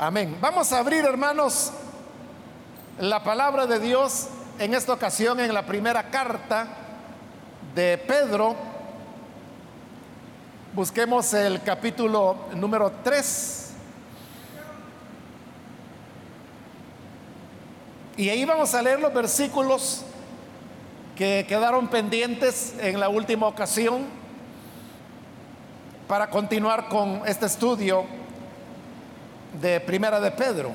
Amén. Vamos a abrir, hermanos, la palabra de Dios en esta ocasión en la primera carta de Pedro. Busquemos el capítulo número 3. Y ahí vamos a leer los versículos que quedaron pendientes en la última ocasión para continuar con este estudio de Primera de Pedro.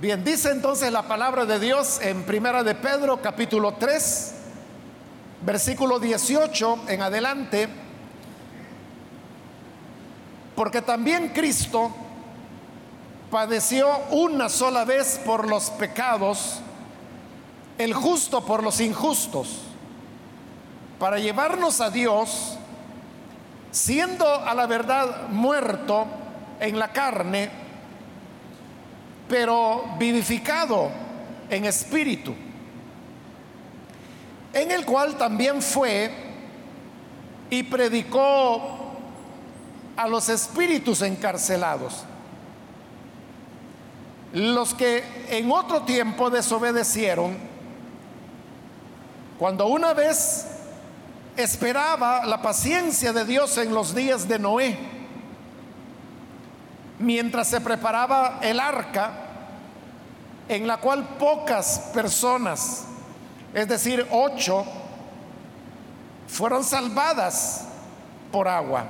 Bien, dice entonces la palabra de Dios en Primera de Pedro capítulo 3, versículo 18 en adelante, porque también Cristo padeció una sola vez por los pecados, el justo por los injustos, para llevarnos a Dios, siendo a la verdad muerto en la carne, pero vivificado en espíritu, en el cual también fue y predicó a los espíritus encarcelados, los que en otro tiempo desobedecieron, cuando una vez esperaba la paciencia de Dios en los días de Noé, mientras se preparaba el arca, en la cual pocas personas, es decir, ocho, fueron salvadas por agua.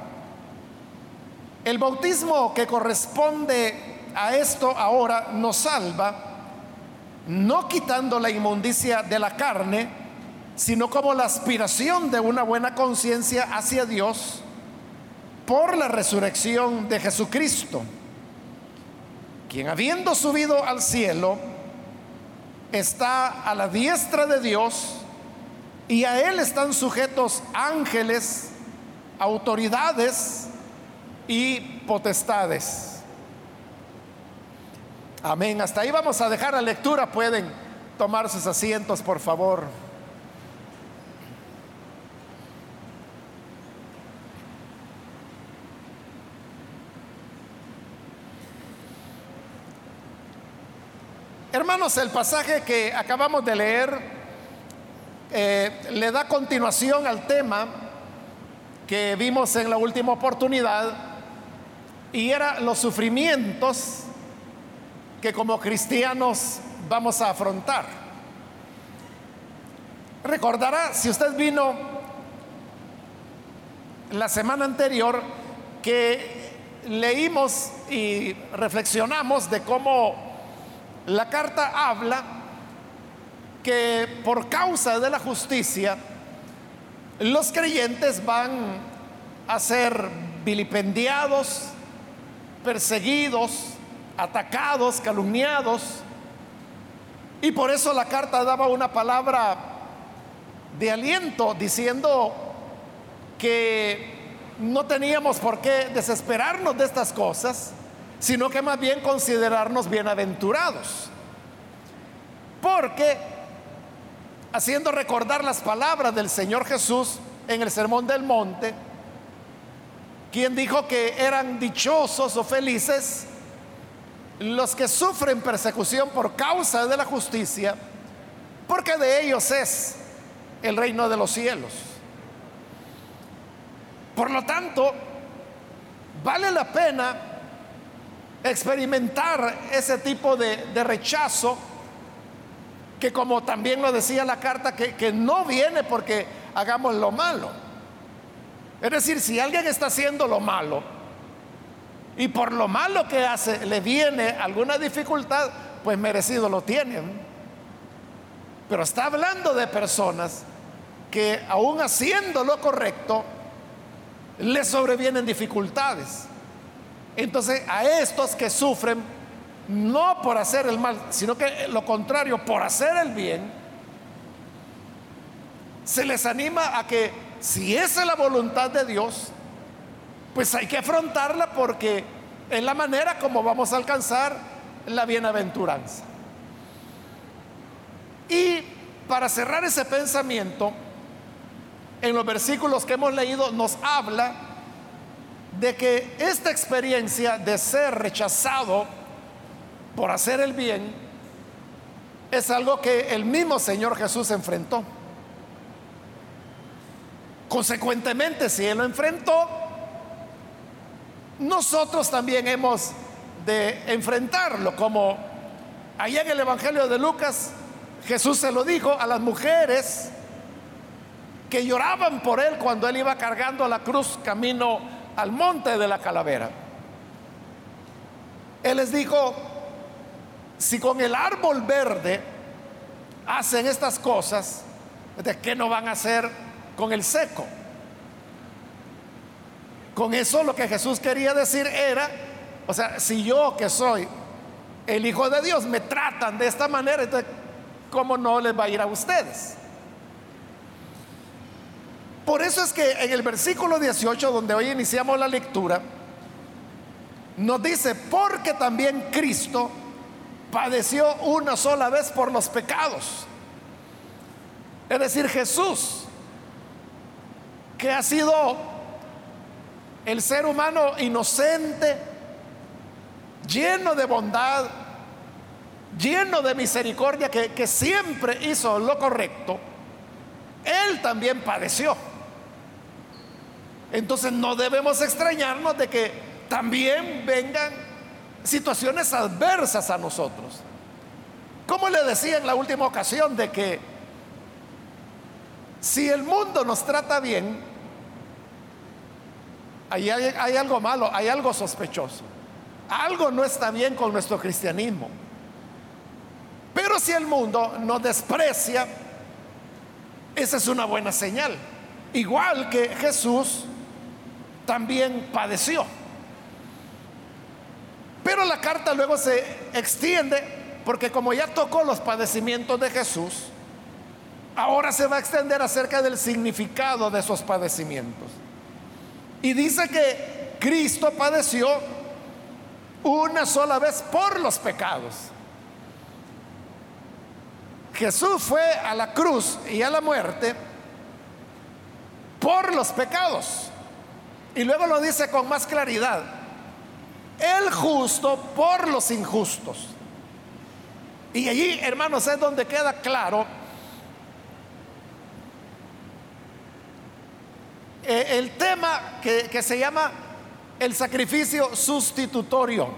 El bautismo que corresponde a esto ahora nos salva, no quitando la inmundicia de la carne, sino como la aspiración de una buena conciencia hacia Dios por la resurrección de Jesucristo, quien habiendo subido al cielo, está a la diestra de Dios y a él están sujetos ángeles, autoridades y potestades. Amén. Hasta ahí vamos a dejar la lectura. Pueden tomar sus asientos, por favor. Hermanos, el pasaje que acabamos de leer eh, le da continuación al tema que vimos en la última oportunidad y era los sufrimientos que como cristianos vamos a afrontar. Recordará, si usted vino la semana anterior, que leímos y reflexionamos de cómo la carta habla que por causa de la justicia, los creyentes van a ser vilipendiados, perseguidos, atacados, calumniados. Y por eso la carta daba una palabra de aliento diciendo que no teníamos por qué desesperarnos de estas cosas, sino que más bien considerarnos bienaventurados. Porque haciendo recordar las palabras del Señor Jesús en el Sermón del Monte, quien dijo que eran dichosos o felices los que sufren persecución por causa de la justicia, porque de ellos es el reino de los cielos. Por lo tanto, vale la pena experimentar ese tipo de, rechazo que como también lo decía la carta, que, que no viene porque hagamos lo malo. Es decir, si alguien está haciendo lo malo y por lo malo que hace le viene alguna dificultad, pues merecido lo tienen. Pero está hablando de personas que aún haciendo lo correcto, le sobrevienen dificultades. Entonces a estos que sufren, no por hacer el mal, sino que lo contrario, por hacer el bien, se les anima a que si esa es la voluntad de Dios, pues hay que afrontarla porque es la manera como vamos a alcanzar la bienaventuranza. Y para cerrar ese pensamiento, en los versículos que hemos leído nos habla de que esta experiencia de ser rechazado por hacer el bien es algo que el mismo Señor Jesús enfrentó. Consecuentemente, si Él lo enfrentó, nosotros también hemos de enfrentarlo, como allá en el Evangelio de Lucas, Jesús se lo dijo a las mujeres que lloraban por Él cuando Él iba cargando la cruz camino al monte de la calavera. Él les dijo, si con el árbol verde hacen estas cosas, ¿de qué no van a hacer con el seco? Con eso lo que Jesús quería decir era, o sea, si yo que soy el Hijo de Dios me tratan de esta manera, entonces, ¿cómo no les va a ir a ustedes? Por eso es que en el versículo 18, donde hoy iniciamos la lectura, nos dice, porque también Cristo padeció una sola vez por los pecados. Es decir, Jesús, que ha sido el ser humano inocente, lleno de bondad, lleno de misericordia, que, siempre hizo lo correcto, Él también padeció. Entonces no debemos extrañarnos de que también vengan situaciones adversas a nosotros. Como le decía en la última ocasión de que si el mundo nos trata bien, ahí hay, hay, algo malo, hay algo sospechoso. Algo no está bien con nuestro cristianismo. Pero si el mundo nos desprecia, esa es una buena señal. Igual que Jesús también padeció. Pero la carta luego se extiende porque como ya tocó los padecimientos de Jesús, ahora se va a extender acerca del significado de esos padecimientos. Y dice que Cristo padeció una sola vez por los pecados. Jesús fue a la cruz y a la muerte por los pecados. Y luego lo dice con más claridad el justo por los injustos. Y allí, hermanos, es donde queda claro eh, el tema que, que se llama el sacrificio sustitutorio.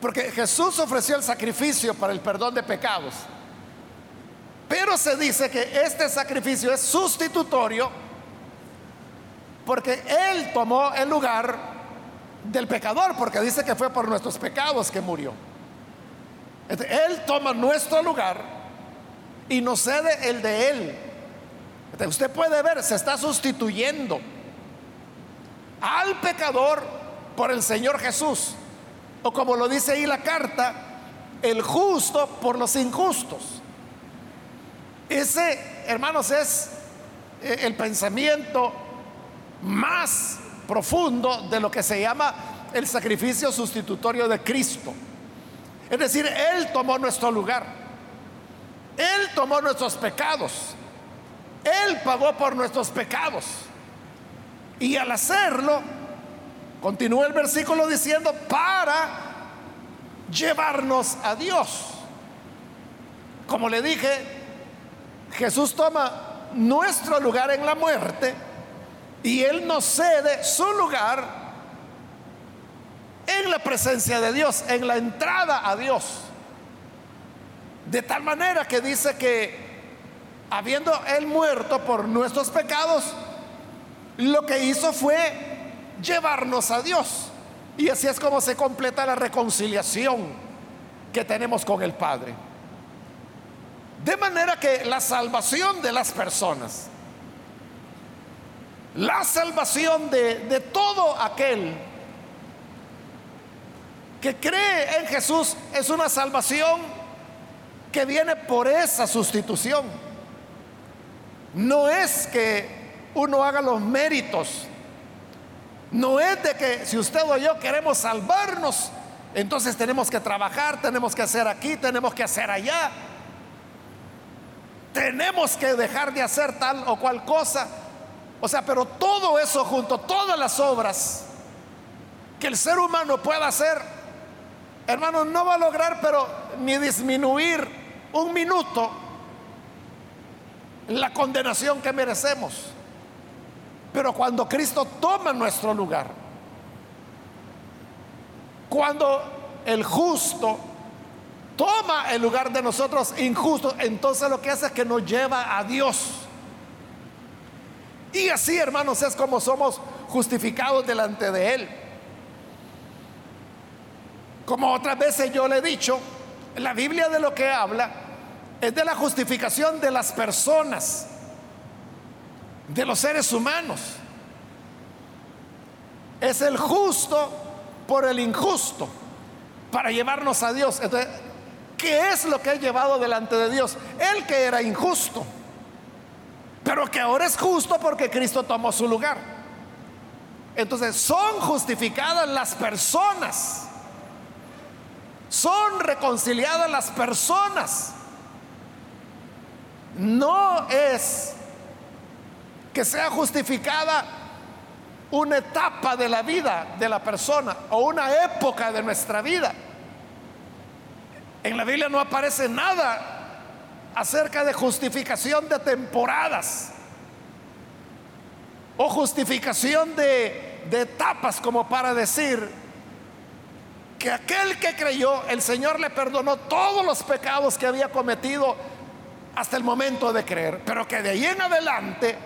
Porque Jesús ofreció el sacrificio para el perdón de pecados. Pero se dice que este sacrificio es sustitutorio porque Él tomó el lugar del pecador, porque dice que fue por nuestros pecados que murió. Él toma nuestro lugar y nos cede el de Él. Usted puede ver, se está sustituyendo al pecador por el Señor Jesús. O como lo dice ahí la carta, el justo por los injustos. Ese, hermanos, es eh, el pensamiento más profundo de lo que se llama el sacrificio sustitutorio de Cristo. Es decir, Él tomó nuestro lugar. Él tomó nuestros pecados. Él pagó por nuestros pecados. Y al hacerlo, continúa el versículo diciendo, para llevarnos a Dios. Como le dije, Jesús toma nuestro lugar en la muerte y Él nos cede su lugar en la presencia de Dios, en la entrada a Dios. De tal manera que dice que habiendo Él muerto por nuestros pecados, lo que hizo fue llevarnos a Dios. Y así es como se completa la reconciliación que tenemos con el Padre. De manera que la salvación de las personas la salvación de, todo aquel que cree en Jesús es una salvación que viene por esa sustitución. No es que uno haga los méritos. No es de que si usted o yo queremos salvarnos, entonces tenemos que trabajar, tenemos que hacer aquí, tenemos que hacer allá. Tenemos que dejar de hacer tal o cual cosa O sea, pero todo eso junto, todas las obras que el ser humano pueda hacer, hermano, no va a lograr, pero ni disminuir un minuto la condenación que merecemos. Pero cuando Cristo toma nuestro lugar, cuando el justo toma el lugar de nosotros injustos, entonces lo que hace es que nos lleva a Dios. Y así, hermanos, es como somos justificados delante de Él. Como otras veces yo le he dicho, la Biblia de lo que habla es de la justificación de las personas, de los seres humanos. Es el justo por el injusto para llevarnos a Dios. Entonces, ¿qué es lo que ha llevado delante de Dios? El que era injusto, pero que ahora es justo porque Cristo tomó su lugar. Entonces, son justificadas las personas, son reconciliadas las personas. No es que sea justificada una etapa de la vida de la persona o una época de nuestra vida. En la Biblia no aparece nada acerca de justificación de temporadas o justificación de, etapas como para decir que aquel que creyó, el Señor le perdonó todos los pecados que había cometido hasta el momento de creer, pero que de ahí en adelante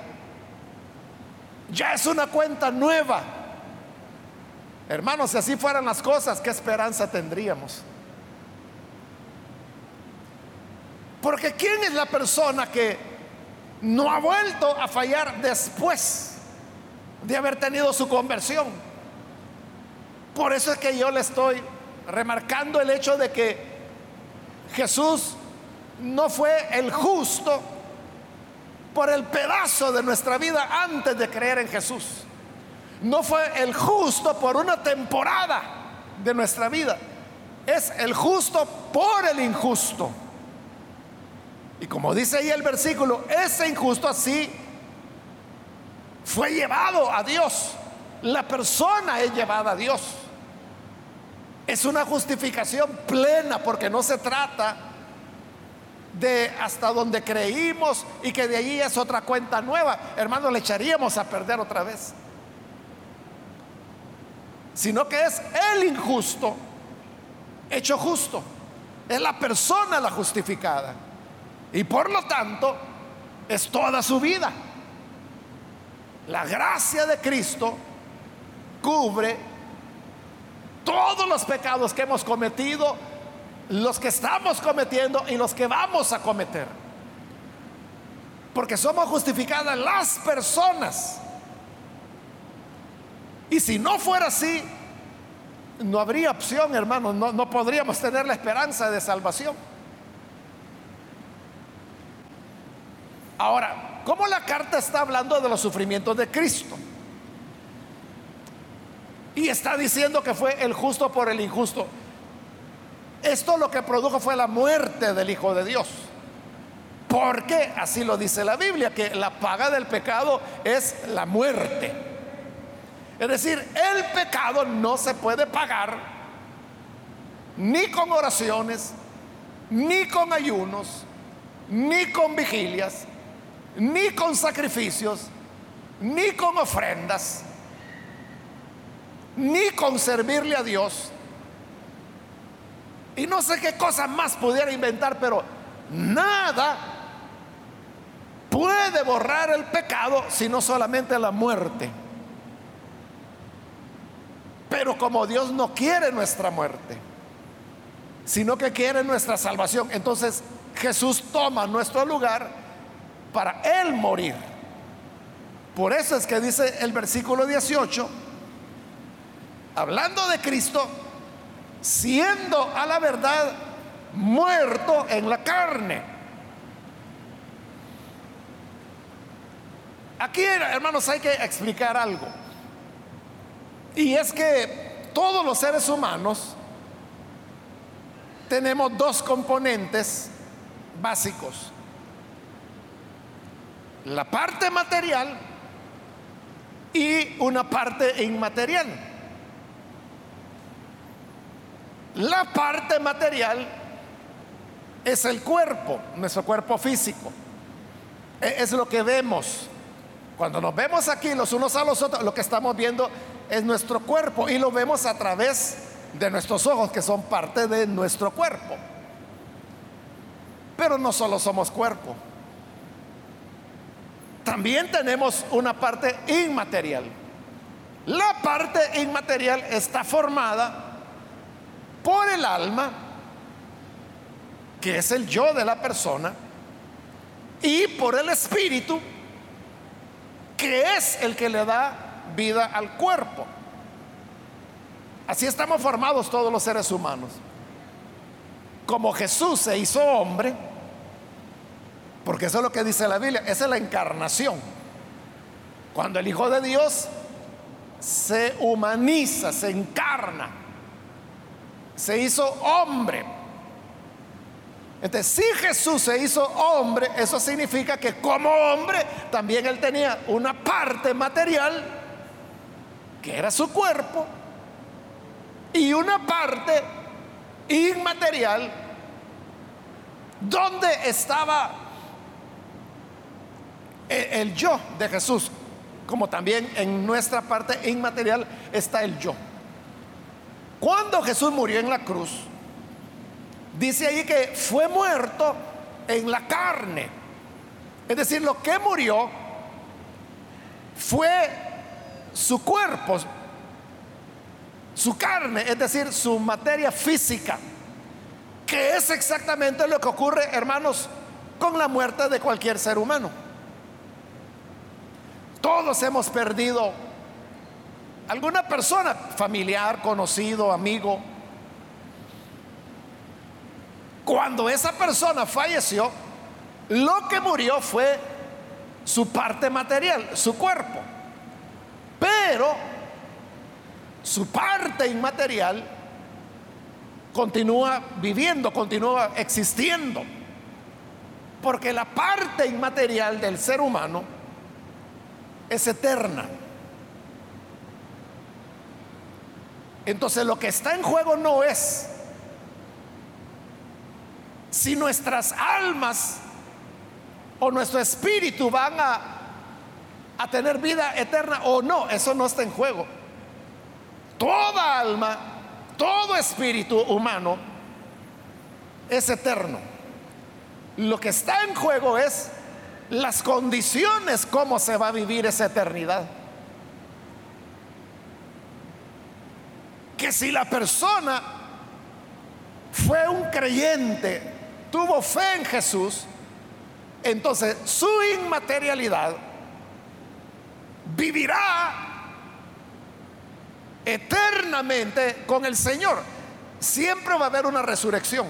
ya es una cuenta nueva. Hermanos, si así fueran las cosas, ¿qué esperanza tendríamos? Porque ¿quién es la persona que no ha vuelto a fallar después de haber tenido su conversión? Por eso es que yo le estoy remarcando el hecho de que Jesús no fue el justo por el pedazo de nuestra vida antes de creer en Jesús. No fue el justo por una temporada de nuestra vida. Es el justo por el injusto. Y como dice ahí el versículo, ese injusto así fue llevado a Dios. La persona es llevada a Dios. Es una justificación plena porque no se trata de hasta donde creímos y que de allí es otra cuenta nueva, hermano, le echaríamos a perder otra vez. Sino que es el injusto hecho justo. Es la persona la justificada. Y por lo tanto, es toda su vida. La gracia de Cristo cubre todos los pecados que hemos cometido los que estamos cometiendo y los que vamos a cometer. Porque somos justificadas las personas. Y si no fuera así, no habría opción, hermano, no, no podríamos tener la esperanza de salvación. Ahora, ¿cómo la carta está hablando de los sufrimientos de Cristo? Y está diciendo que fue el justo por el injusto. Esto lo que produjo fue la muerte del Hijo de Dios. Porque así lo dice la Biblia, que la paga del pecado es la muerte. Es decir, el pecado no se puede pagar ni con oraciones, ni con ayunos, ni con vigilias, ni con sacrificios, ni con ofrendas, ni con servirle a Dios y no sé qué cosa más pudiera inventar, pero nada puede borrar el pecado sino solamente la muerte. Pero como Dios no quiere nuestra muerte, sino que quiere nuestra salvación, entonces Jesús toma nuestro lugar para Él morir. Por eso es que dice el versículo 18, hablando de Cristo, siendo a la verdad muerto en la carne. Aquí, hermanos, hay que explicar algo. Y es que todos los seres humanos tenemos dos componentes básicos. La parte material y una parte inmaterial. La parte material es el cuerpo, nuestro cuerpo físico. E-, es lo que vemos. Cuando nos vemos aquí los unos a los otros, lo que estamos viendo es nuestro cuerpo y lo vemos a través de nuestros ojos, que son parte de nuestro cuerpo. Pero no solo somos cuerpo, también tenemos una parte inmaterial. La parte inmaterial está formada por el alma, que es el yo de la persona, y por el espíritu, que es el que le da vida al cuerpo. Así estamos formados todos los seres humanos. Como Jesús se hizo hombre, porque eso es lo que dice la Biblia, esa es la encarnación. Cuando el Hijo de Dios se humaniza, se encarna, se hizo hombre. Entonces, si Jesús se hizo hombre, eso significa que como hombre también él tenía una parte material, que era su cuerpo, y una parte inmaterial, donde estaba el, yo de Jesús, como también en nuestra parte inmaterial está el yo. Cuando Jesús murió en la cruz, dice ahí que fue muerto en la carne. Es decir, lo que murió fue su cuerpo, su carne, es decir, su materia física, que es exactamente lo que ocurre, hermanos, con la muerte de cualquier ser humano. Todos hemos perdido alguna persona, familiar, conocido, amigo. Cuando esa persona falleció, lo que murió fue su parte material, su cuerpo. Pero su parte inmaterial continúa viviendo, continúa existiendo. Porque la parte inmaterial del ser humano es eterna. Entonces lo que está en juego no es si nuestras almas o nuestro espíritu van a, a tener vida eterna o no, eso no está en juego. Toda alma, todo espíritu humano es eterno. Lo que está en juego es las condiciones, cómo se va a vivir esa eternidad. Que si la persona fue un creyente, tuvo fe en Jesús, entonces su inmaterialidad vivirá eternamente con el Señor. Siempre va a haber una resurrección.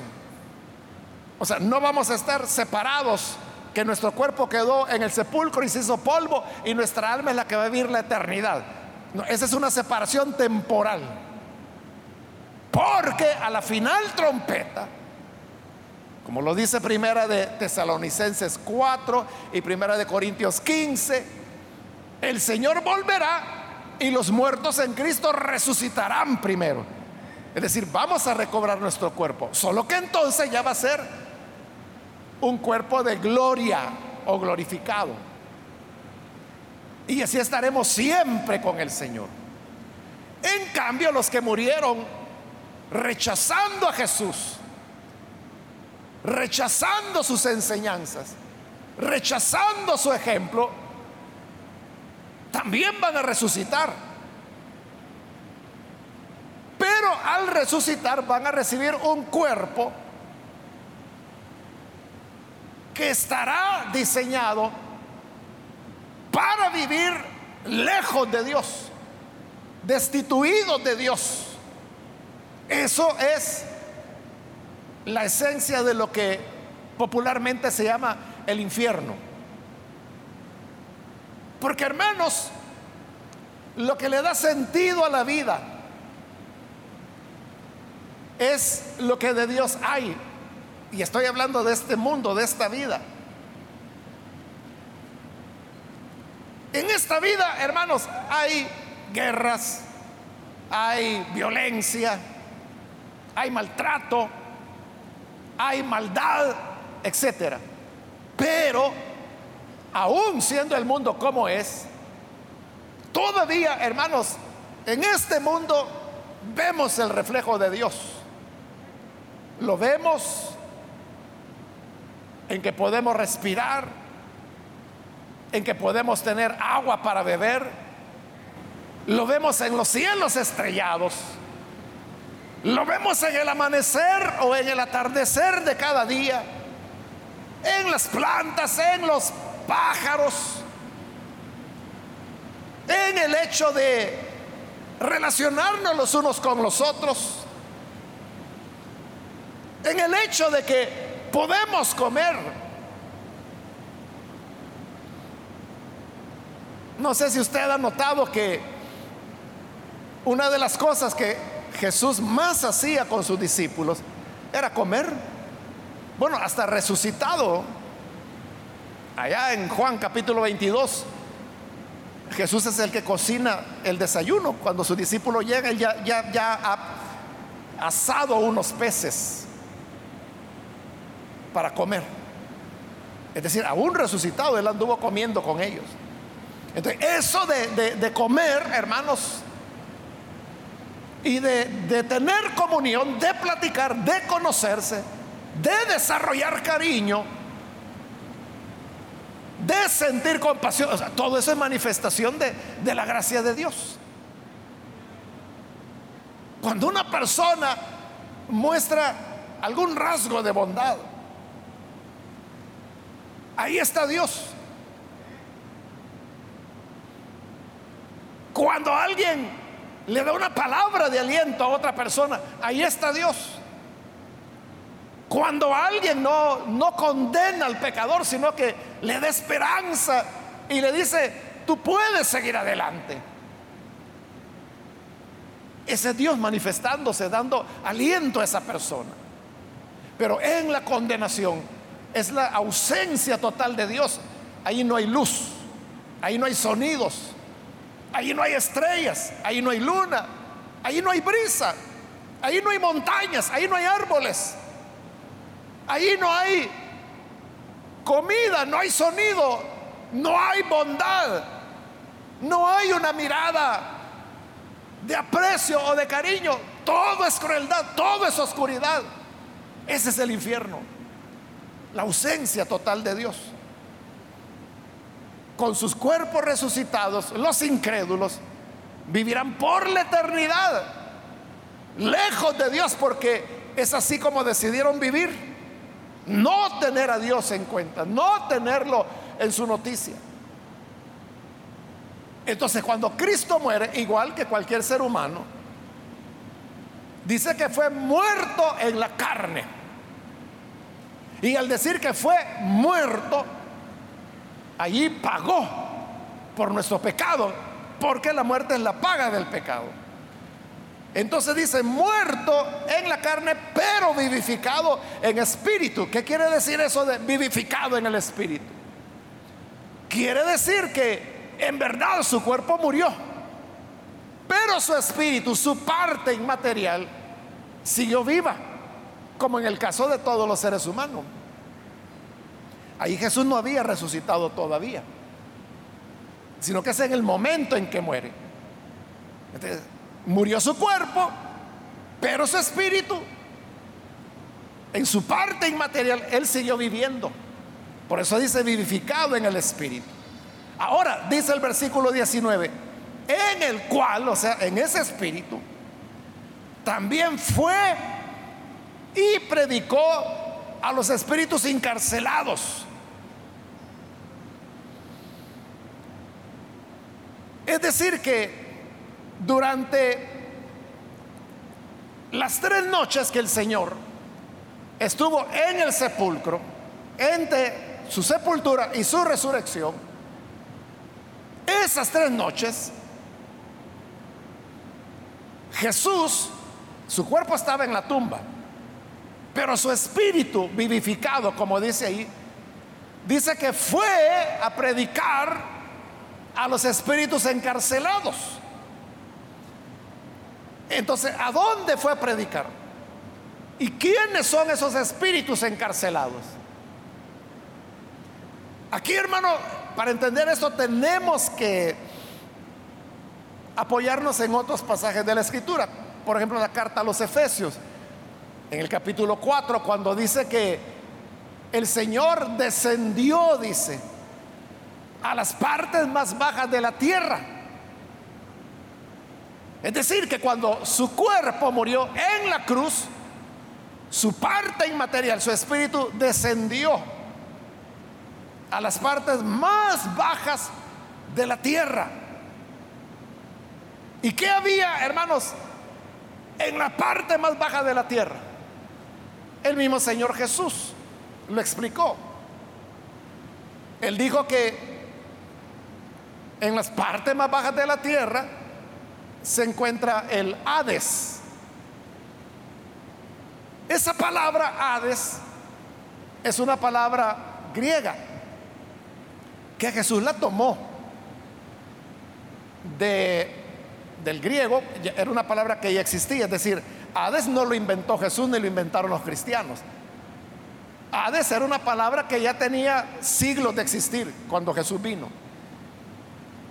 O sea, no vamos a estar separados, que nuestro cuerpo quedó en el sepulcro y se hizo polvo y nuestra alma es la que va a vivir la eternidad. esa es una separación temporal. Porque a la final trompeta, como lo dice primera de Tesalonicenses 4 y primera de Corintios 15, el Señor volverá y los muertos en Cristo resucitarán primero. Es decir, vamos a recobrar nuestro cuerpo. Solo que entonces ya va a ser un cuerpo de gloria o glorificado. Y así estaremos siempre con el Señor. En cambio, los que murieron rechazando a Jesús, rechazando sus enseñanzas, rechazando su ejemplo, también van a resucitar. Pero al resucitar van a recibir un cuerpo que estará diseñado para vivir lejos de Dios, destituidos de Dios. Eso es la esencia de lo que popularmente se llama el infierno. Porque hermanos, lo que le da sentido a la vida es lo que de Dios hay. Y estoy hablando de este mundo, de esta vida. En esta vida, hermanos, hay guerras, hay violencia, hay maltrato, hay maldad, etcétera. Pero aún siendo el mundo como es, todavía, hermanos, en este mundo vemos el reflejo de Dios. Lo vemos en que podemos respirar, en que podemos tener agua para beber. Lo vemos en los cielos estrellados. Lo vemos en el amanecer o en el atardecer de cada día. En las plantas, en los pájaros. En el hecho de relacionarnos los unos con los otros. En el hecho de que podemos comer. No sé si usted ha notado que una de las cosas que Jesús más hacía con sus discípulos era comer. Bueno, hasta resucitado. Allá en Juan capítulo 22, Jesús es el que cocina el desayuno. Cuando su discípulo llega, ya, ya, ya ha asado unos peces para comer. Es decir, aún resucitado, él anduvo comiendo con ellos. Entonces, eso de, comer, hermanos, y de, de, tener comunión, de platicar, de conocerse, de desarrollar cariño, de sentir compasión, o sea, todo eso es manifestación de, de la gracia de Dios. Cuando una persona muestra algún rasgo de bondad, ahí está Dios. Cuando alguien le da una palabra de aliento a otra persona, ahí está Dios. Cuando alguien no, no condena al pecador, sino que le da esperanza y le dice, tú puedes seguir adelante. Ese Dios manifestándose, dando aliento a esa persona. Pero en la condenación es la ausencia total de Dios. Ahí no hay luz, ahí no hay sonidos, Ahí no hay estrellas, ahí no hay luna, ahí no hay brisa, ahí no hay montañas, ahí no hay árboles, ahí no hay comida, no hay sonido, no hay bondad, no hay una mirada de aprecio o de cariño. Todo es crueldad, todo es oscuridad. Ese es el infierno, la ausencia total de Dios con sus cuerpos resucitados, los incrédulos vivirán por la eternidad, lejos de Dios, porque es así como decidieron vivir. No tener a Dios en cuenta, no tenerlo en su noticia. Entonces cuando Cristo muere, igual que cualquier ser humano, dice que fue muerto en la carne. Y al decir que fue muerto, allí pagó por nuestro pecado, porque la muerte es la paga del pecado. Entonces dice, muerto en la carne, pero vivificado en espíritu. ¿Qué quiere decir eso de vivificado en el espíritu? Quiere decir que en verdad su cuerpo murió, pero su espíritu, su parte inmaterial, siguió viva, como en el caso de todos los seres humanos. Ahí Jesús no había resucitado todavía, sino que es en el momento en que muere. murió su cuerpo, pero su espíritu, en su parte inmaterial, él siguió viviendo. Por eso dice vivificado en el espíritu. Ahora, dice el versículo 19, en el cual, o sea, en ese espíritu, también fue y predicó a los espíritus encarcelados. Es decir, que durante las tres noches que el Señor estuvo en el sepulcro, entre su sepultura y su resurrección, esas tres noches, Jesús, su cuerpo estaba en la tumba, pero su espíritu vivificado, como dice ahí, dice que fue a predicar a los espíritus encarcelados. Entonces, ¿a dónde fue a predicar? ¿Y quiénes son esos espíritus encarcelados? Aquí, hermano, para entender esto tenemos que apoyarnos en otros pasajes de la Escritura. Por ejemplo, la carta a los Efesios, en el capítulo 4, cuando dice que el Señor descendió, dice, a las partes más bajas de la tierra. Es decir, que cuando su cuerpo murió en la cruz, su parte inmaterial, su espíritu descendió a las partes más bajas de la tierra. ¿Y qué había, hermanos, en la parte más baja de la tierra? El mismo Señor Jesús lo explicó. Él dijo que en las partes más bajas de la tierra se encuentra el Hades. Esa palabra Hades es una palabra griega que Jesús la tomó de, del griego, era una palabra que ya existía, es decir, Hades no lo inventó Jesús ni lo inventaron los cristianos. Hades era una palabra que ya tenía siglos de existir cuando Jesús vino.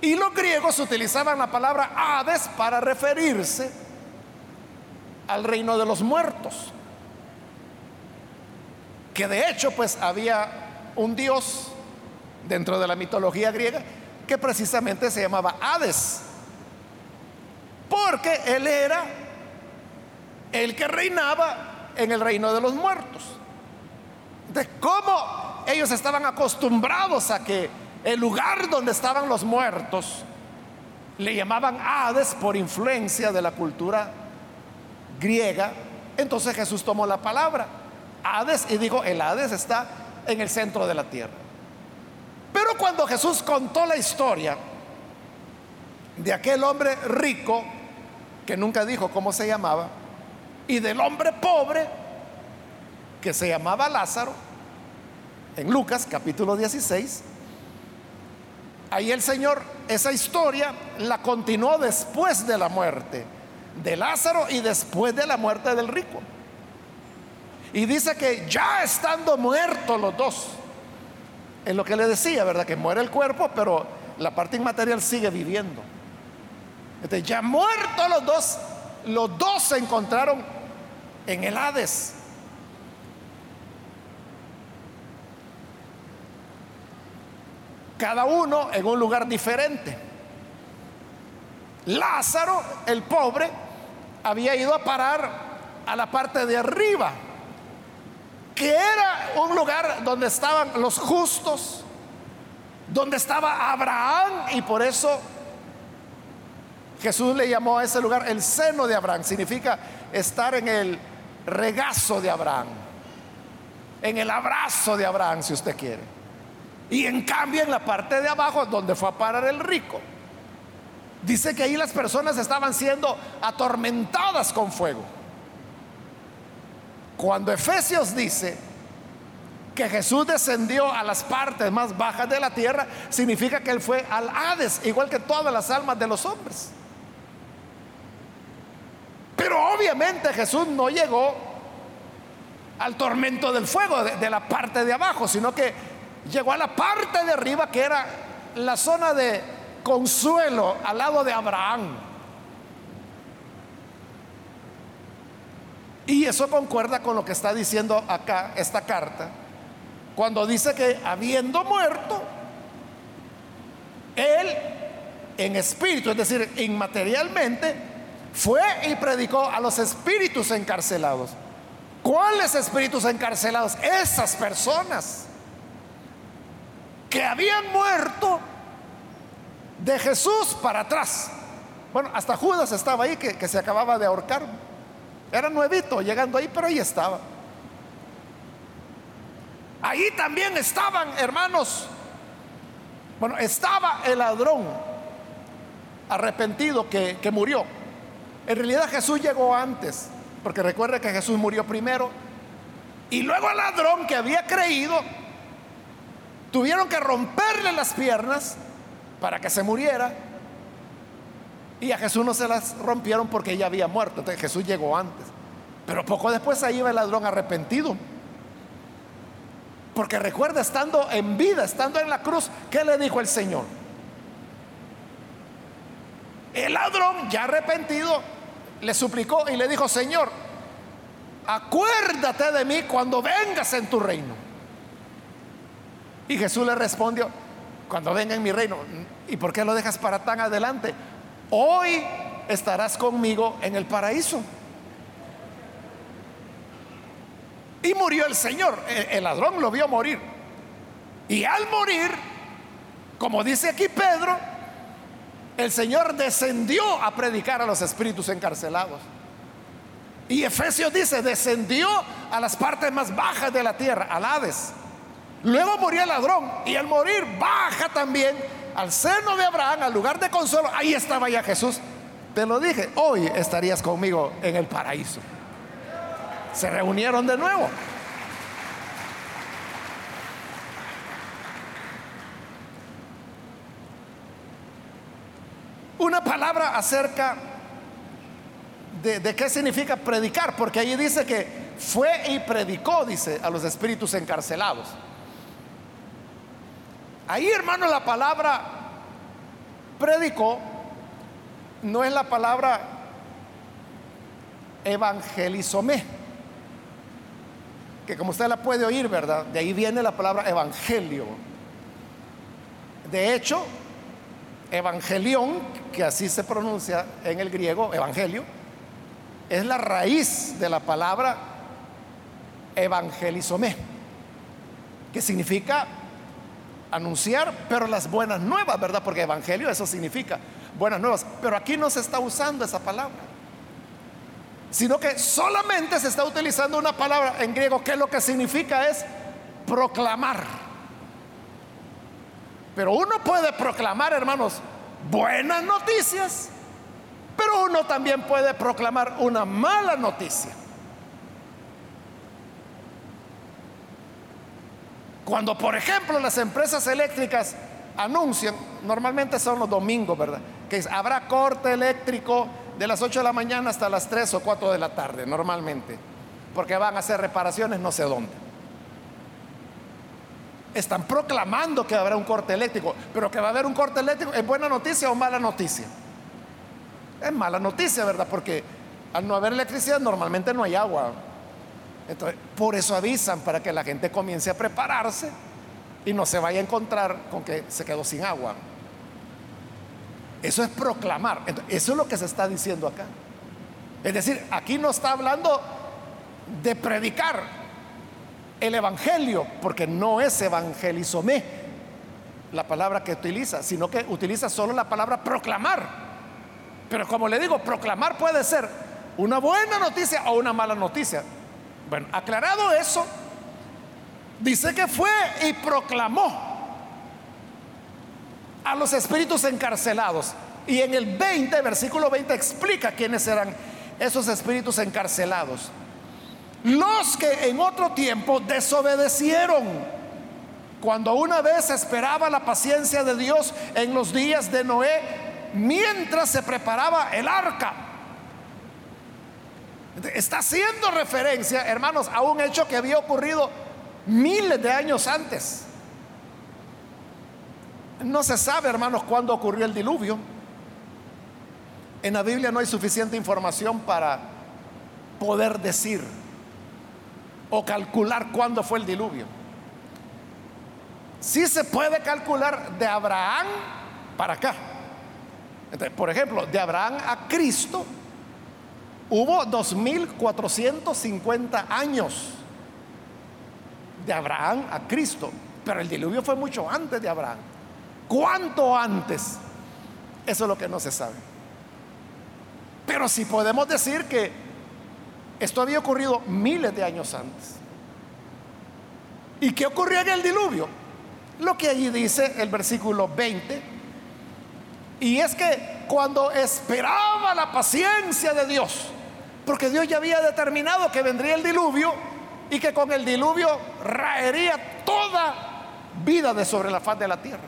Y los griegos utilizaban la palabra Hades para referirse al reino de los muertos. Que de hecho pues había un dios dentro de la mitología griega que precisamente se llamaba Hades. Porque él era el que reinaba en el reino de los muertos. De cómo ellos estaban acostumbrados a que el lugar donde estaban los muertos le llamaban Hades por influencia de la cultura griega. Entonces Jesús tomó la palabra Hades y dijo, el Hades está en el centro de la tierra. Pero cuando Jesús contó la historia de aquel hombre rico, que nunca dijo cómo se llamaba, y del hombre pobre, que se llamaba Lázaro, en Lucas capítulo 16, ahí el Señor esa historia la continuó después de la muerte de Lázaro y después de la muerte del rico. Y dice que ya estando muertos los dos, es lo que le decía, ¿verdad? Que muere el cuerpo, pero la parte inmaterial sigue viviendo. Ya muertos los dos, los dos se encontraron en el Hades. Cada uno en un lugar diferente. Lázaro, el pobre, había ido a parar a la parte de arriba que era un lugar donde estaban los justos, donde estaba Abraham y por eso Jesús le llamó a ese lugar el seno de Abraham, significa estar en el regazo de Abraham, en el abrazo de Abraham si usted quiere. Y en cambio en la parte de abajo donde fue a parar el rico, dice que ahí las personas estaban siendo atormentadas con fuego. Cuando Efesios dice que Jesús descendió a las partes más bajas de la tierra, significa que Él fue al Hades, igual que todas las almas de los hombres. Pero obviamente Jesús no llegó al tormento del fuego de, la parte de abajo, sino que llegó a la parte de arriba que era la zona de consuelo al lado de Abraham. Y eso concuerda con lo que está diciendo acá esta carta, cuando dice que habiendo muerto, él en espíritu, es decir, inmaterialmente, fue y predicó a los espíritus encarcelados. ¿Cuáles espíritus encarcelados? Esas personas que habían muerto de Jesús para atrás. Bueno, hasta Judas estaba ahí que, se acababa de ahorcar. Era nuevito llegando ahí, pero ahí estaba. Ahí también estaban, hermanos. Bueno, estaba el ladrón arrepentido que murió. En realidad Jesús llegó antes, porque recuerde que Jesús murió primero. Y luego el ladrón que había creído, tuvieron que romperle las piernas para que se muriera. Y a Jesús no se las rompieron porque ella había muerto. Entonces Jesús llegó antes. Pero poco después ahí iba el ladrón arrepentido. Porque recuerda, estando en vida, estando en la cruz, ¿qué le dijo el Señor? El ladrón, ya arrepentido, le suplicó y le dijo, Señor, acuérdate de mí cuando vengas en tu reino. Y Jesús le respondió, cuando venga en mi reino, ¿y por qué lo dejas para tan adelante? Hoy estarás conmigo en el paraíso. Y murió el Señor. El, ladrón lo vio morir. Y al morir, como dice aquí Pedro, el Señor descendió a predicar a los espíritus encarcelados. Y Efesios dice, descendió a las partes más bajas de la tierra, al Hades. Luego murió el ladrón y al morir baja también al seno de Abraham, al lugar de consuelo. Ahí estaba ya Jesús. Te lo dije, hoy estarías conmigo en el paraíso se reunieron de nuevo. Una palabra acerca de, qué significa predicar, porque ahí dice que fue y predicó, dice, a los espíritus encarcelados. Ahí, hermano, la palabra predicó no es la palabra evangelizomé que como usted la puede oír, ¿verdad? De ahí viene la palabra evangelio. De hecho, evangelión, que así se pronuncia en el griego, evangelio, es la raíz de la palabra evangelizomé, que significa anunciar, pero las buenas nuevas, ¿verdad? Porque evangelio eso significa buenas nuevas, pero aquí no se está usando esa palabra sino que solamente se está utilizando una palabra en griego que lo que significa es proclamar. Pero uno puede proclamar, hermanos, buenas noticias, pero uno también puede proclamar una mala noticia. Cuando, por ejemplo, las empresas eléctricas anuncian, normalmente son los domingos, ¿verdad? Que habrá corte eléctrico de las 8 de la mañana hasta las 3 o 4 de la tarde, normalmente, porque van a hacer reparaciones no sé dónde. Están proclamando que habrá un corte eléctrico, pero que va a haber un corte eléctrico, ¿es buena noticia o mala noticia? Es mala noticia, ¿verdad? Porque al no haber electricidad normalmente no hay agua. Entonces, por eso avisan para que la gente comience a prepararse y no se vaya a encontrar con que se quedó sin agua. Eso es proclamar. Eso es lo que se está diciendo acá. Es decir, aquí no está hablando de predicar el evangelio, porque no es evangelizomé la palabra que utiliza, sino que utiliza solo la palabra proclamar. Pero como le digo, proclamar puede ser una buena noticia o una mala noticia. Bueno, aclarado eso, dice que fue y proclamó a los espíritus encarcelados. Y en el 20, versículo 20, explica quiénes eran esos espíritus encarcelados. Los que en otro tiempo desobedecieron cuando una vez esperaba la paciencia de Dios en los días de Noé mientras se preparaba el arca. Está haciendo referencia, hermanos, a un hecho que había ocurrido miles de años antes. No se sabe, hermanos, cuándo ocurrió el diluvio. En la Biblia no hay suficiente información para poder decir o calcular cuándo fue el diluvio. Sí se puede calcular de Abraham para acá. por ejemplo, de Abraham a Cristo hubo 2450 años. De Abraham a Cristo. Pero el diluvio fue mucho antes de Abraham. ¿Cuánto antes? Eso es lo que no se sabe. Pero sí podemos decir que esto había ocurrido miles de años antes. ¿Y qué ocurrió en el diluvio? Lo que allí dice el versículo 20. Y es que cuando esperaba la paciencia de Dios, porque Dios ya había determinado que vendría el diluvio y que con el diluvio raería toda vida de sobre la faz de la tierra.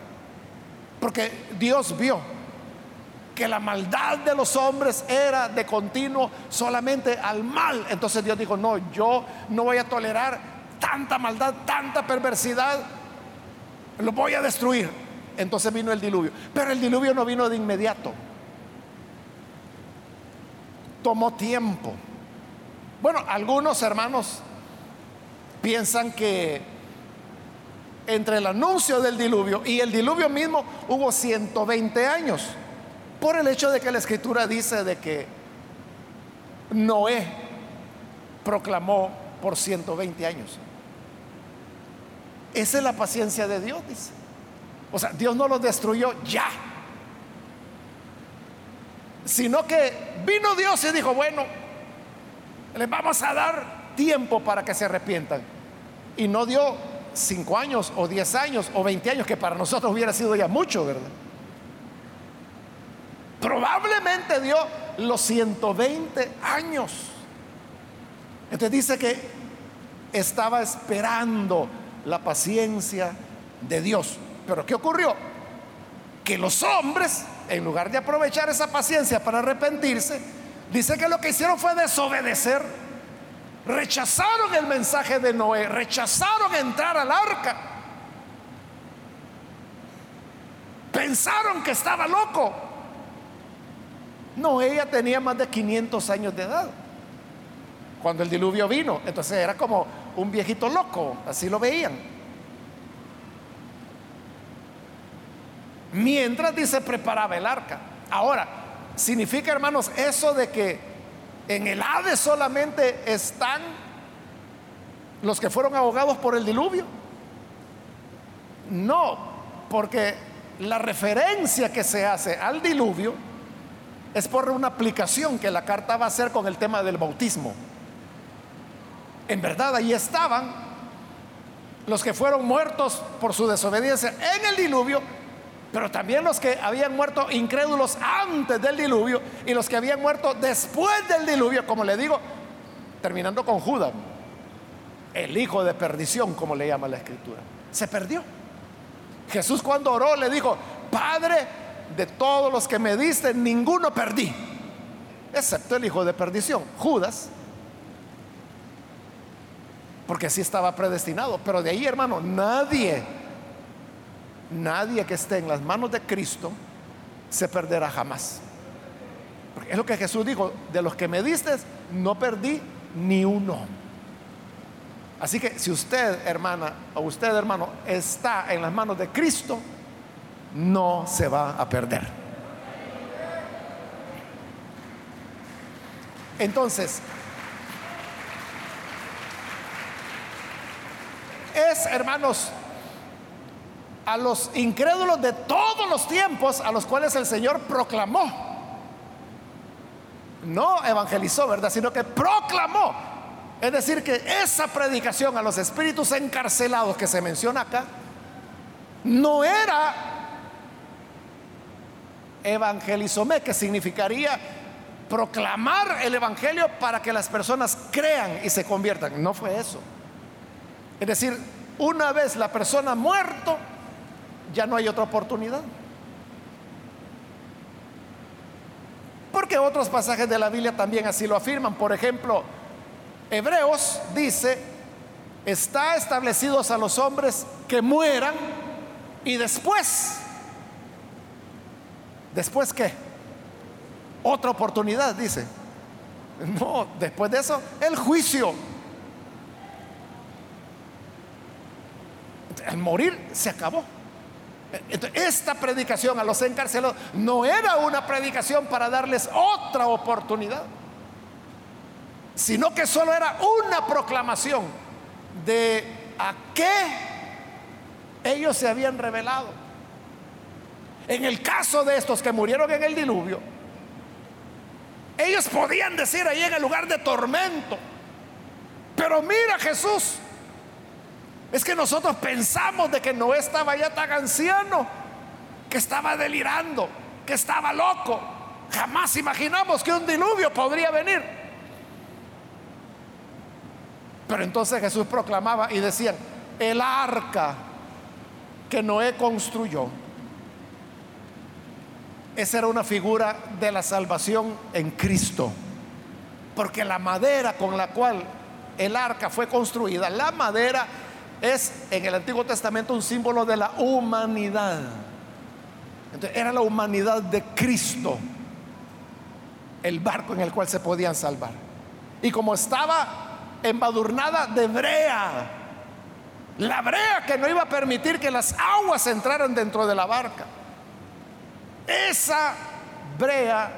Porque Dios vio que la maldad de los hombres era de continuo solamente al mal. Entonces Dios dijo, no, yo no voy a tolerar tanta maldad, tanta perversidad, lo voy a destruir. Entonces vino el diluvio. Pero el diluvio no vino de inmediato. Tomó tiempo. Bueno, algunos hermanos piensan que entre el anuncio del diluvio y el diluvio mismo hubo 120 años. Por el hecho de que la escritura dice de que Noé proclamó por 120 años. Esa es la paciencia de Dios, dice. O sea, Dios no los destruyó ya. Sino que vino Dios y dijo, bueno, les vamos a dar tiempo para que se arrepientan. Y no dio cinco años o diez años o veinte años, que para nosotros hubiera sido ya mucho, ¿verdad? Probablemente dio los 120 años. Entonces dice que estaba esperando la paciencia de Dios. Pero ¿qué ocurrió? Que los hombres, en lugar de aprovechar esa paciencia para arrepentirse, dice que lo que hicieron fue desobedecer. Rechazaron el mensaje de Noé, rechazaron entrar al arca. Pensaron que estaba loco. No, ella tenía más de 500 años de edad cuando el diluvio vino. Entonces era como un viejito loco, así lo veían. Mientras dice preparaba el arca. Ahora, significa hermanos eso de que en el Hades solamente están los que fueron ahogados por el diluvio. No, porque la referencia que se hace al diluvio es por una aplicación que la carta va a hacer con el tema del bautismo. En verdad, ahí estaban los que fueron muertos por su desobediencia en el diluvio, pero también los que habían muerto incrédulos antes del diluvio y los que habían muerto después del diluvio, como le digo, terminando con Judas, el hijo de perdición, como le llama la escritura. Se perdió. Jesús cuando oró le dijo, Padre, de todos los que me diste, ninguno perdí, excepto el hijo de perdición, Judas, porque así estaba predestinado. Pero de ahí, hermano, nadie, nadie que esté en las manos de Cristo se perderá jamás. Porque es lo que Jesús dijo, de los que me diste, no perdí ni uno. Así que si usted, hermana, o usted, hermano, está en las manos de Cristo, no se va a perder. Entonces, es, hermanos, a los incrédulos de todos los tiempos a los cuales el Señor proclamó. No evangelizó, ¿verdad? Sino que proclamó. Es decir, que esa predicación a los espíritus encarcelados que se menciona acá, no era evangelizomé, que significaría proclamar el evangelio para que las personas crean y se conviertan. No fue eso. Es decir, una vez la persona muerto, ya no hay otra oportunidad. Porque otros pasajes de la Biblia también así lo afirman. Por ejemplo, Hebreos dice, está establecidos a los hombres que mueran y después ¿Después qué? Otra oportunidad, dice. No, después de eso, el juicio. Al morir se acabó. esta predicación a los encarcelados no era una predicación para darles otra oportunidad, sino que solo era una proclamación de a qué ellos se habían revelado. En el caso de estos que murieron en el diluvio, ellos podían decir ahí en el lugar de tormento, pero mira Jesús, es que nosotros pensamos de que no estaba ya tan anciano, que estaba delirando, que estaba loco. Jamás imaginamos que un diluvio podría venir. Pero entonces Jesús proclamaba y decían, el arca que Noé construyó esa era una figura de la salvación en Cristo. Porque la madera con la cual el arca fue construida, la madera es en el Antiguo Testamento un símbolo de la humanidad. Entonces, era la humanidad de Cristo el barco en el cual se podían salvar. Y como estaba embadurnada de brea, la brea que no iba a permitir que las aguas entraran dentro de la barca. Esa brea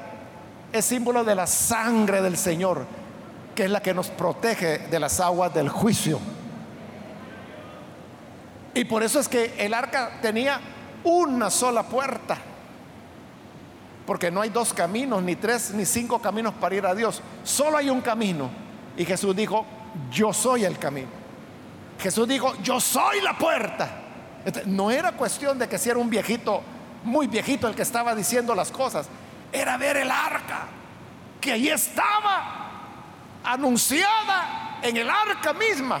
es símbolo de la sangre del Señor, que es la que nos protege de las aguas del juicio. Y por eso es que el arca tenía una sola puerta. Porque no hay dos caminos, ni tres, ni cinco caminos para ir a Dios. Solo hay un camino. Y Jesús dijo, yo soy el camino. Jesús dijo, yo soy la puerta. no era cuestión de que si era un viejito muy viejito el que estaba diciendo las cosas, era ver el arca, que allí estaba anunciada en el arca misma.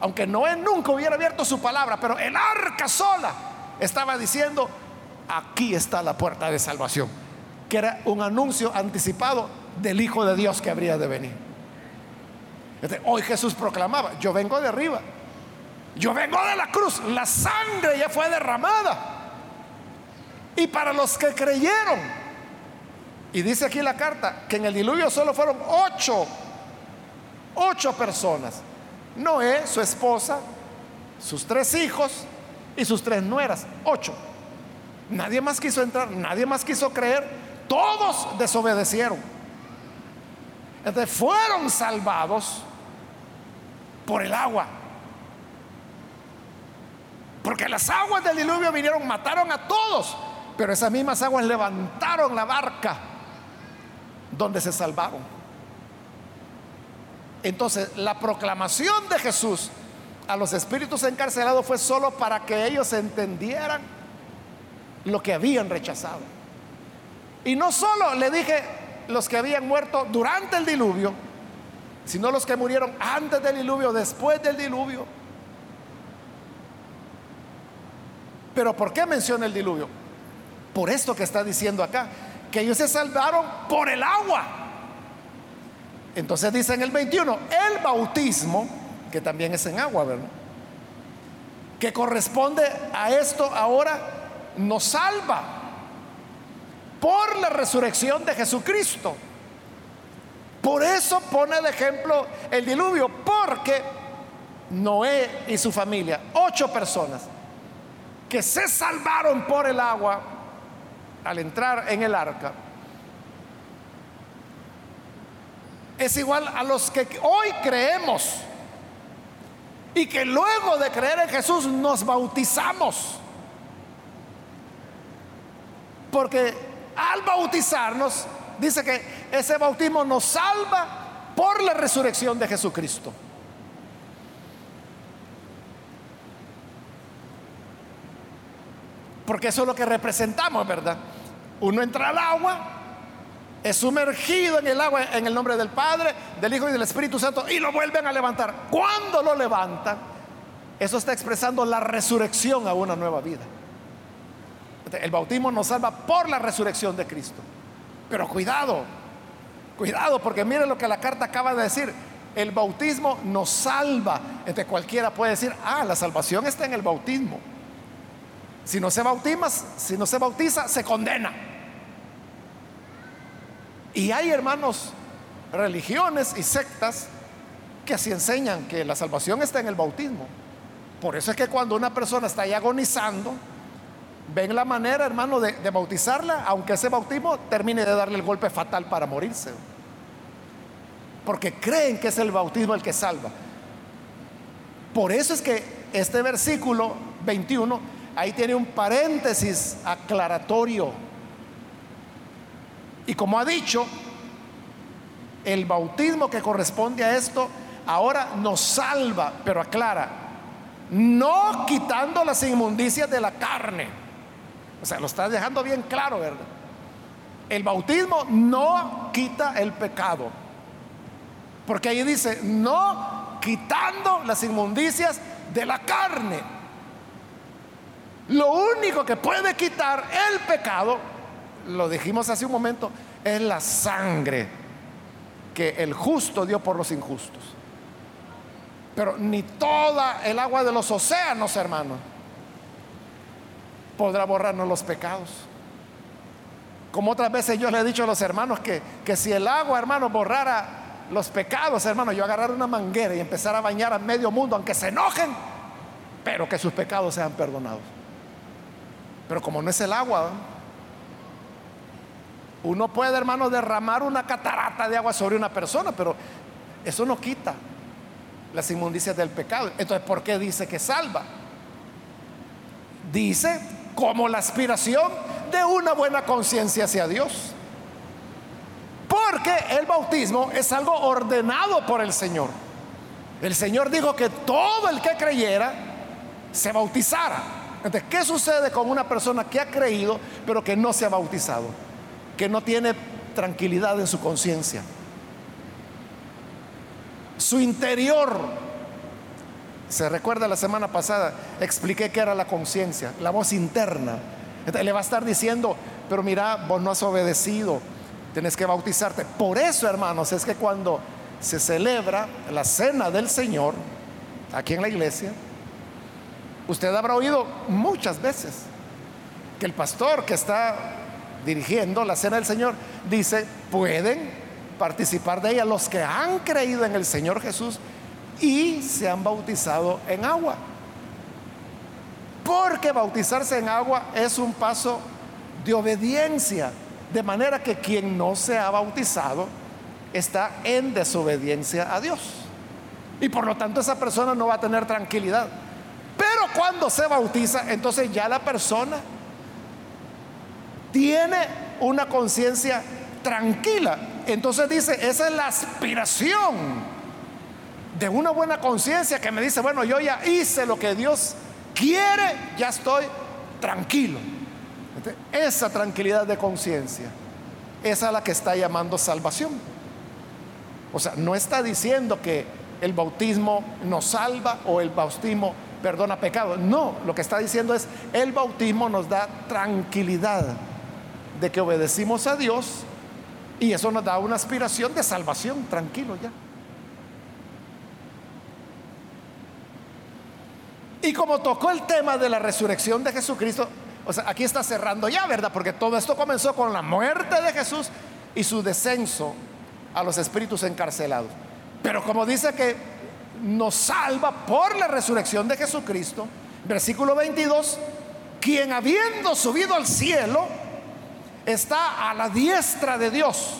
Aunque Noé nunca hubiera abierto su palabra, pero el arca sola estaba diciendo, aquí está la puerta de salvación, que era un anuncio anticipado del Hijo de Dios que habría de venir. Hoy Jesús proclamaba, yo vengo de arriba, yo vengo de la cruz, la sangre ya fue derramada y para los que creyeron, y dice aquí la carta, que en el diluvio solo fueron ocho, ocho personas. Noé, su esposa, sus tres hijos y sus tres nueras, ocho. Nadie más quiso entrar, nadie más quiso creer, todos desobedecieron. Entonces fueron salvados por el agua. Porque las aguas del diluvio vinieron, mataron a todos. Pero esas mismas aguas levantaron la barca donde se salvaron. Entonces, la proclamación de Jesús a los espíritus encarcelados fue solo para que ellos entendieran lo que habían rechazado. Y no solo le dije los que habían muerto durante el diluvio, sino los que murieron antes del diluvio, después del diluvio. Pero ¿por qué menciona el diluvio? Por esto que está diciendo acá, que ellos se salvaron por el agua. Entonces dice en el 21, el bautismo, que también es en agua, ¿verdad? Que corresponde a esto ahora, nos salva por la resurrección de Jesucristo. Por eso pone el ejemplo el diluvio, porque Noé y su familia, ocho personas, que se salvaron por el agua, al entrar en el arca es igual a los que hoy creemos y que luego de creer en Jesús nos bautizamos. Porque al bautizarnos, dice que ese bautismo nos salva por la resurrección de Jesucristo. Porque eso es lo que representamos, ¿verdad? Uno entra al agua, es sumergido en el agua en el nombre del Padre, del Hijo y del Espíritu Santo y lo vuelven a levantar. Cuando lo levantan, eso está expresando la resurrección a una nueva vida. El bautismo nos salva por la resurrección de Cristo. Pero cuidado, cuidado, porque mire lo que la carta acaba de decir. El bautismo nos salva. Entre cualquiera puede decir, ah, la salvación está en el bautismo. Si no se bautiza, si no se bautiza, se condena. Y hay hermanos, religiones y sectas que así enseñan que la salvación está en el bautismo. Por eso es que cuando una persona está ahí agonizando, ven la manera, hermano, de, de bautizarla, aunque ese bautismo termine de darle el golpe fatal para morirse. Porque creen que es el bautismo el que salva. Por eso es que este versículo 21 Ahí tiene un paréntesis aclaratorio. Y como ha dicho, el bautismo que corresponde a esto ahora nos salva, pero aclara, no quitando las inmundicias de la carne. O sea, lo está dejando bien claro, ¿verdad? El bautismo no quita el pecado. Porque ahí dice, no quitando las inmundicias de la carne. Lo único que puede quitar el pecado lo dijimos hace un momento, es la sangre que el justo dio por los injustos. Pero ni toda el agua de los océanos, hermanos, podrá borrarnos los pecados. Como otras veces yo le he dicho a los hermanos que, que si el agua, hermano, borrara los pecados, hermano, yo agarrar una manguera y empezar a bañar a medio mundo, aunque se enojen, pero que sus pecados sean perdonados. Pero como no es el agua, uno puede, hermano, derramar una catarata de agua sobre una persona, pero eso no quita las inmundicias del pecado. Entonces, ¿por qué dice que salva? Dice como la aspiración de una buena conciencia hacia Dios. Porque el bautismo es algo ordenado por el Señor. El Señor dijo que todo el que creyera se bautizara. Entonces, ¿qué sucede con una persona que ha creído pero que no se ha bautizado? Que no tiene tranquilidad en su conciencia. Su interior, se recuerda la semana pasada, expliqué que era la conciencia, la voz interna. Entonces, le va a estar diciendo, pero mira, vos no has obedecido, tenés que bautizarte. Por eso, hermanos, es que cuando se celebra la cena del Señor, aquí en la iglesia, Usted habrá oído muchas veces que el pastor que está dirigiendo la cena del Señor dice, pueden participar de ella los que han creído en el Señor Jesús y se han bautizado en agua. Porque bautizarse en agua es un paso de obediencia, de manera que quien no se ha bautizado está en desobediencia a Dios. Y por lo tanto esa persona no va a tener tranquilidad. Cuando se bautiza, entonces ya la persona tiene una conciencia tranquila. Entonces dice, esa es la aspiración de una buena conciencia que me dice, bueno, yo ya hice lo que Dios quiere, ya estoy tranquilo. esa tranquilidad de conciencia, es la que está llamando salvación. O sea, no está diciendo que el bautismo nos salva o el bautismo perdona pecado. No, lo que está diciendo es, el bautismo nos da tranquilidad de que obedecimos a Dios y eso nos da una aspiración de salvación, tranquilo ya. Y como tocó el tema de la resurrección de Jesucristo, o sea, aquí está cerrando ya, ¿verdad? Porque todo esto comenzó con la muerte de Jesús y su descenso a los espíritus encarcelados. Pero como dice que nos salva por la resurrección de Jesucristo. Versículo 22, quien habiendo subido al cielo está a la diestra de Dios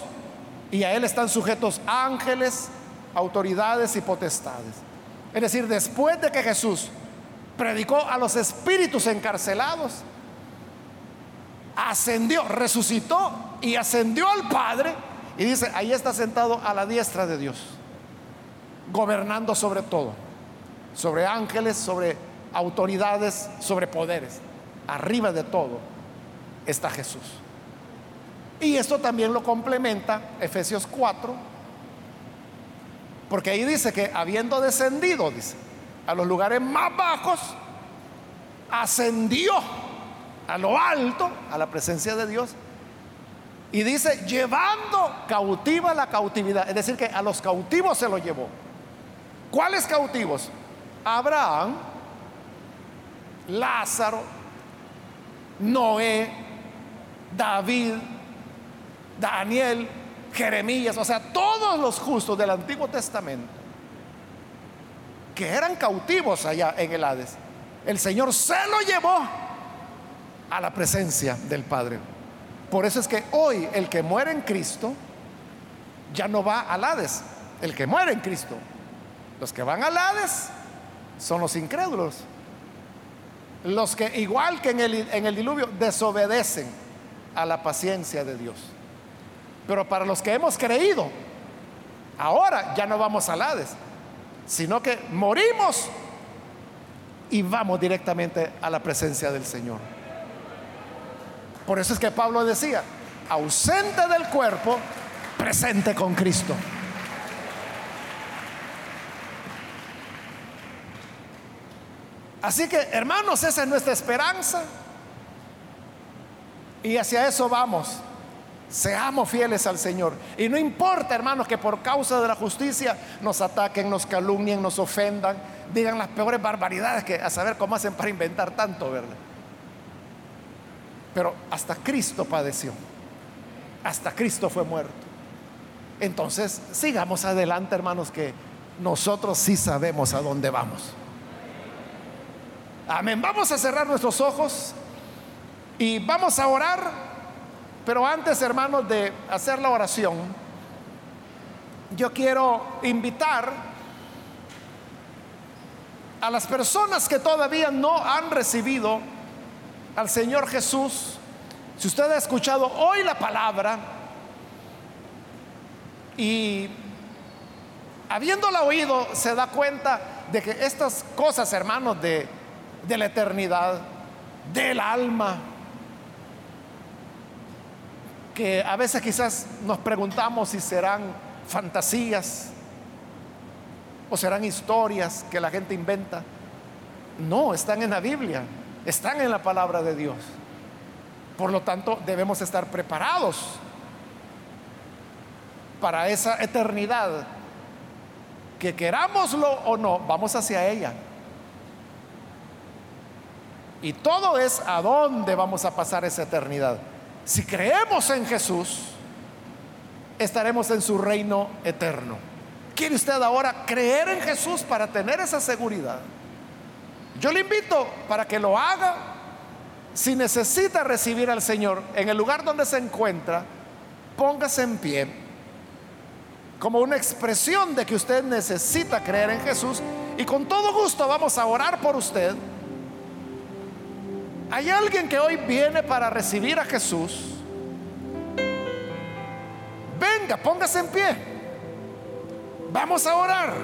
y a él están sujetos ángeles, autoridades y potestades. Es decir, después de que Jesús predicó a los espíritus encarcelados, ascendió, resucitó y ascendió al Padre y dice, ahí está sentado a la diestra de Dios gobernando sobre todo, sobre ángeles, sobre autoridades, sobre poderes. Arriba de todo está Jesús. Y esto también lo complementa Efesios 4, porque ahí dice que habiendo descendido, dice, a los lugares más bajos, ascendió a lo alto, a la presencia de Dios, y dice, llevando cautiva la cautividad, es decir, que a los cautivos se lo llevó. ¿Cuáles cautivos? Abraham, Lázaro, Noé, David, Daniel, Jeremías, o sea, todos los justos del Antiguo Testamento que eran cautivos allá en el Hades, el Señor se lo llevó a la presencia del Padre. Por eso es que hoy el que muere en Cristo ya no va al Hades, el que muere en Cristo los que van al Hades son los incrédulos. Los que, igual que en el, en el diluvio, desobedecen a la paciencia de Dios. Pero para los que hemos creído, ahora ya no vamos al Hades, sino que morimos y vamos directamente a la presencia del Señor. Por eso es que Pablo decía, ausente del cuerpo, presente con Cristo. Así que, hermanos, esa es nuestra esperanza. Y hacia eso vamos. Seamos fieles al Señor. Y no importa, hermanos, que por causa de la justicia nos ataquen, nos calumnien, nos ofendan, digan las peores barbaridades que a saber cómo hacen para inventar tanto, ¿verdad? Pero hasta Cristo padeció. Hasta Cristo fue muerto. Entonces, sigamos adelante, hermanos, que nosotros sí sabemos a dónde vamos. Amén. Vamos a cerrar nuestros ojos y vamos a orar. Pero antes, hermanos, de hacer la oración, yo quiero invitar a las personas que todavía no han recibido al Señor Jesús. Si usted ha escuchado hoy la palabra y habiéndola oído se da cuenta de que estas cosas, hermanos, de, de la eternidad, del alma, que a veces quizás nos preguntamos si serán fantasías o serán historias que la gente inventa. No, están en la Biblia, están en la palabra de Dios. Por lo tanto, debemos estar preparados para esa eternidad. Que querámoslo o no, vamos hacia ella. Y todo es a dónde vamos a pasar esa eternidad. Si creemos en Jesús, estaremos en su reino eterno. ¿Quiere usted ahora creer en Jesús para tener esa seguridad? Yo le invito para que lo haga. Si necesita recibir al Señor en el lugar donde se encuentra, póngase en pie como una expresión de que usted necesita creer en Jesús y con todo gusto vamos a orar por usted. ¿Hay alguien que hoy viene para recibir a Jesús? Venga, póngase en pie. Vamos a orar.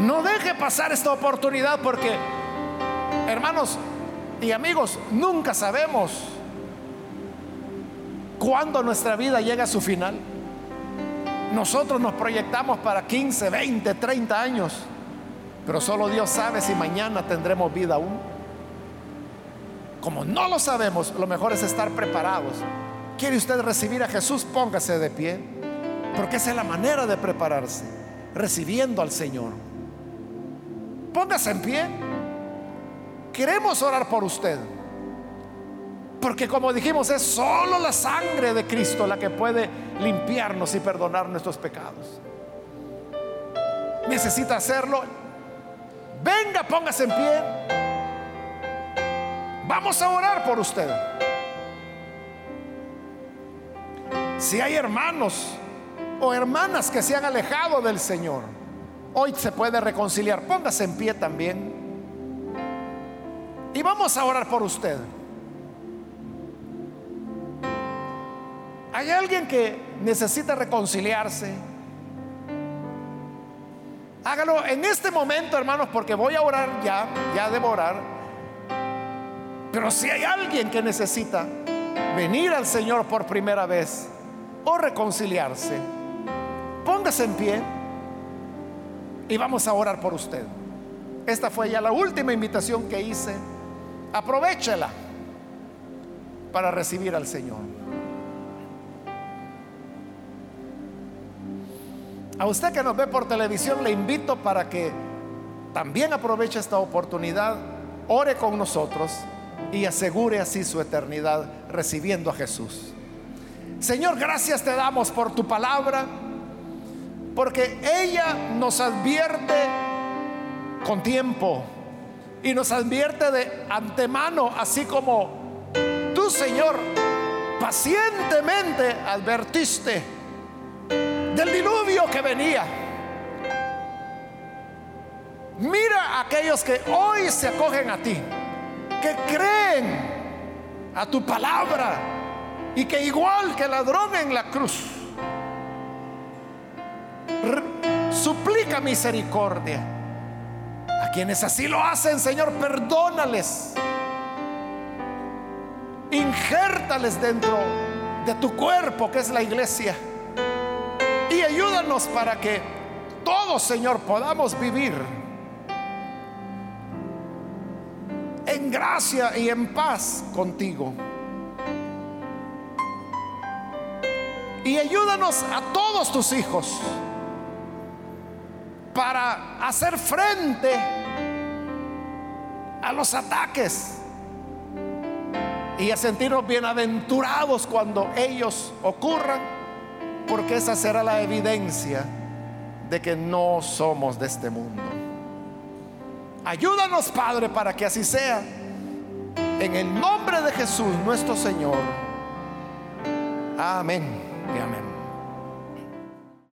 No deje pasar esta oportunidad porque, hermanos y amigos, nunca sabemos cuándo nuestra vida llega a su final. Nosotros nos proyectamos para 15, 20, 30 años, pero solo Dios sabe si mañana tendremos vida aún. Como no lo sabemos, lo mejor es estar preparados. ¿Quiere usted recibir a Jesús? Póngase de pie, porque esa es la manera de prepararse, recibiendo al Señor. Póngase en pie. Queremos orar por usted. Porque como dijimos, es solo la sangre de Cristo la que puede limpiarnos y perdonar nuestros pecados. Necesita hacerlo. Venga, póngase en pie. Vamos a orar por usted. Si hay hermanos o hermanas que se han alejado del Señor, hoy se puede reconciliar. Póngase en pie también. Y vamos a orar por usted. ¿Hay alguien que necesita reconciliarse? Hágalo en este momento, hermanos, porque voy a orar ya, ya debo orar. Pero si hay alguien que necesita venir al Señor por primera vez o reconciliarse, póngase en pie y vamos a orar por usted. Esta fue ya la última invitación que hice. Aprovechela para recibir al Señor. A usted que nos ve por televisión le invito para que también aproveche esta oportunidad, ore con nosotros y asegure así su eternidad recibiendo a Jesús. Señor, gracias te damos por tu palabra, porque ella nos advierte con tiempo y nos advierte de antemano, así como tú, Señor, pacientemente advertiste del diluvio que venía. Mira a aquellos que hoy se acogen a ti, que creen a tu palabra y que igual que ladrón en la cruz, suplica misericordia. A quienes así lo hacen, Señor, perdónales. Injértales dentro de tu cuerpo, que es la iglesia y ayúdanos para que todos, Señor, podamos vivir en gracia y en paz contigo. Y ayúdanos a todos tus hijos para hacer frente a los ataques y a sentirnos bienaventurados cuando ellos ocurran, porque esa será la evidencia de que no somos de este mundo. Ayúdanos, Padre, para que así sea. En el nombre de Jesús, nuestro Señor. Amén y amén.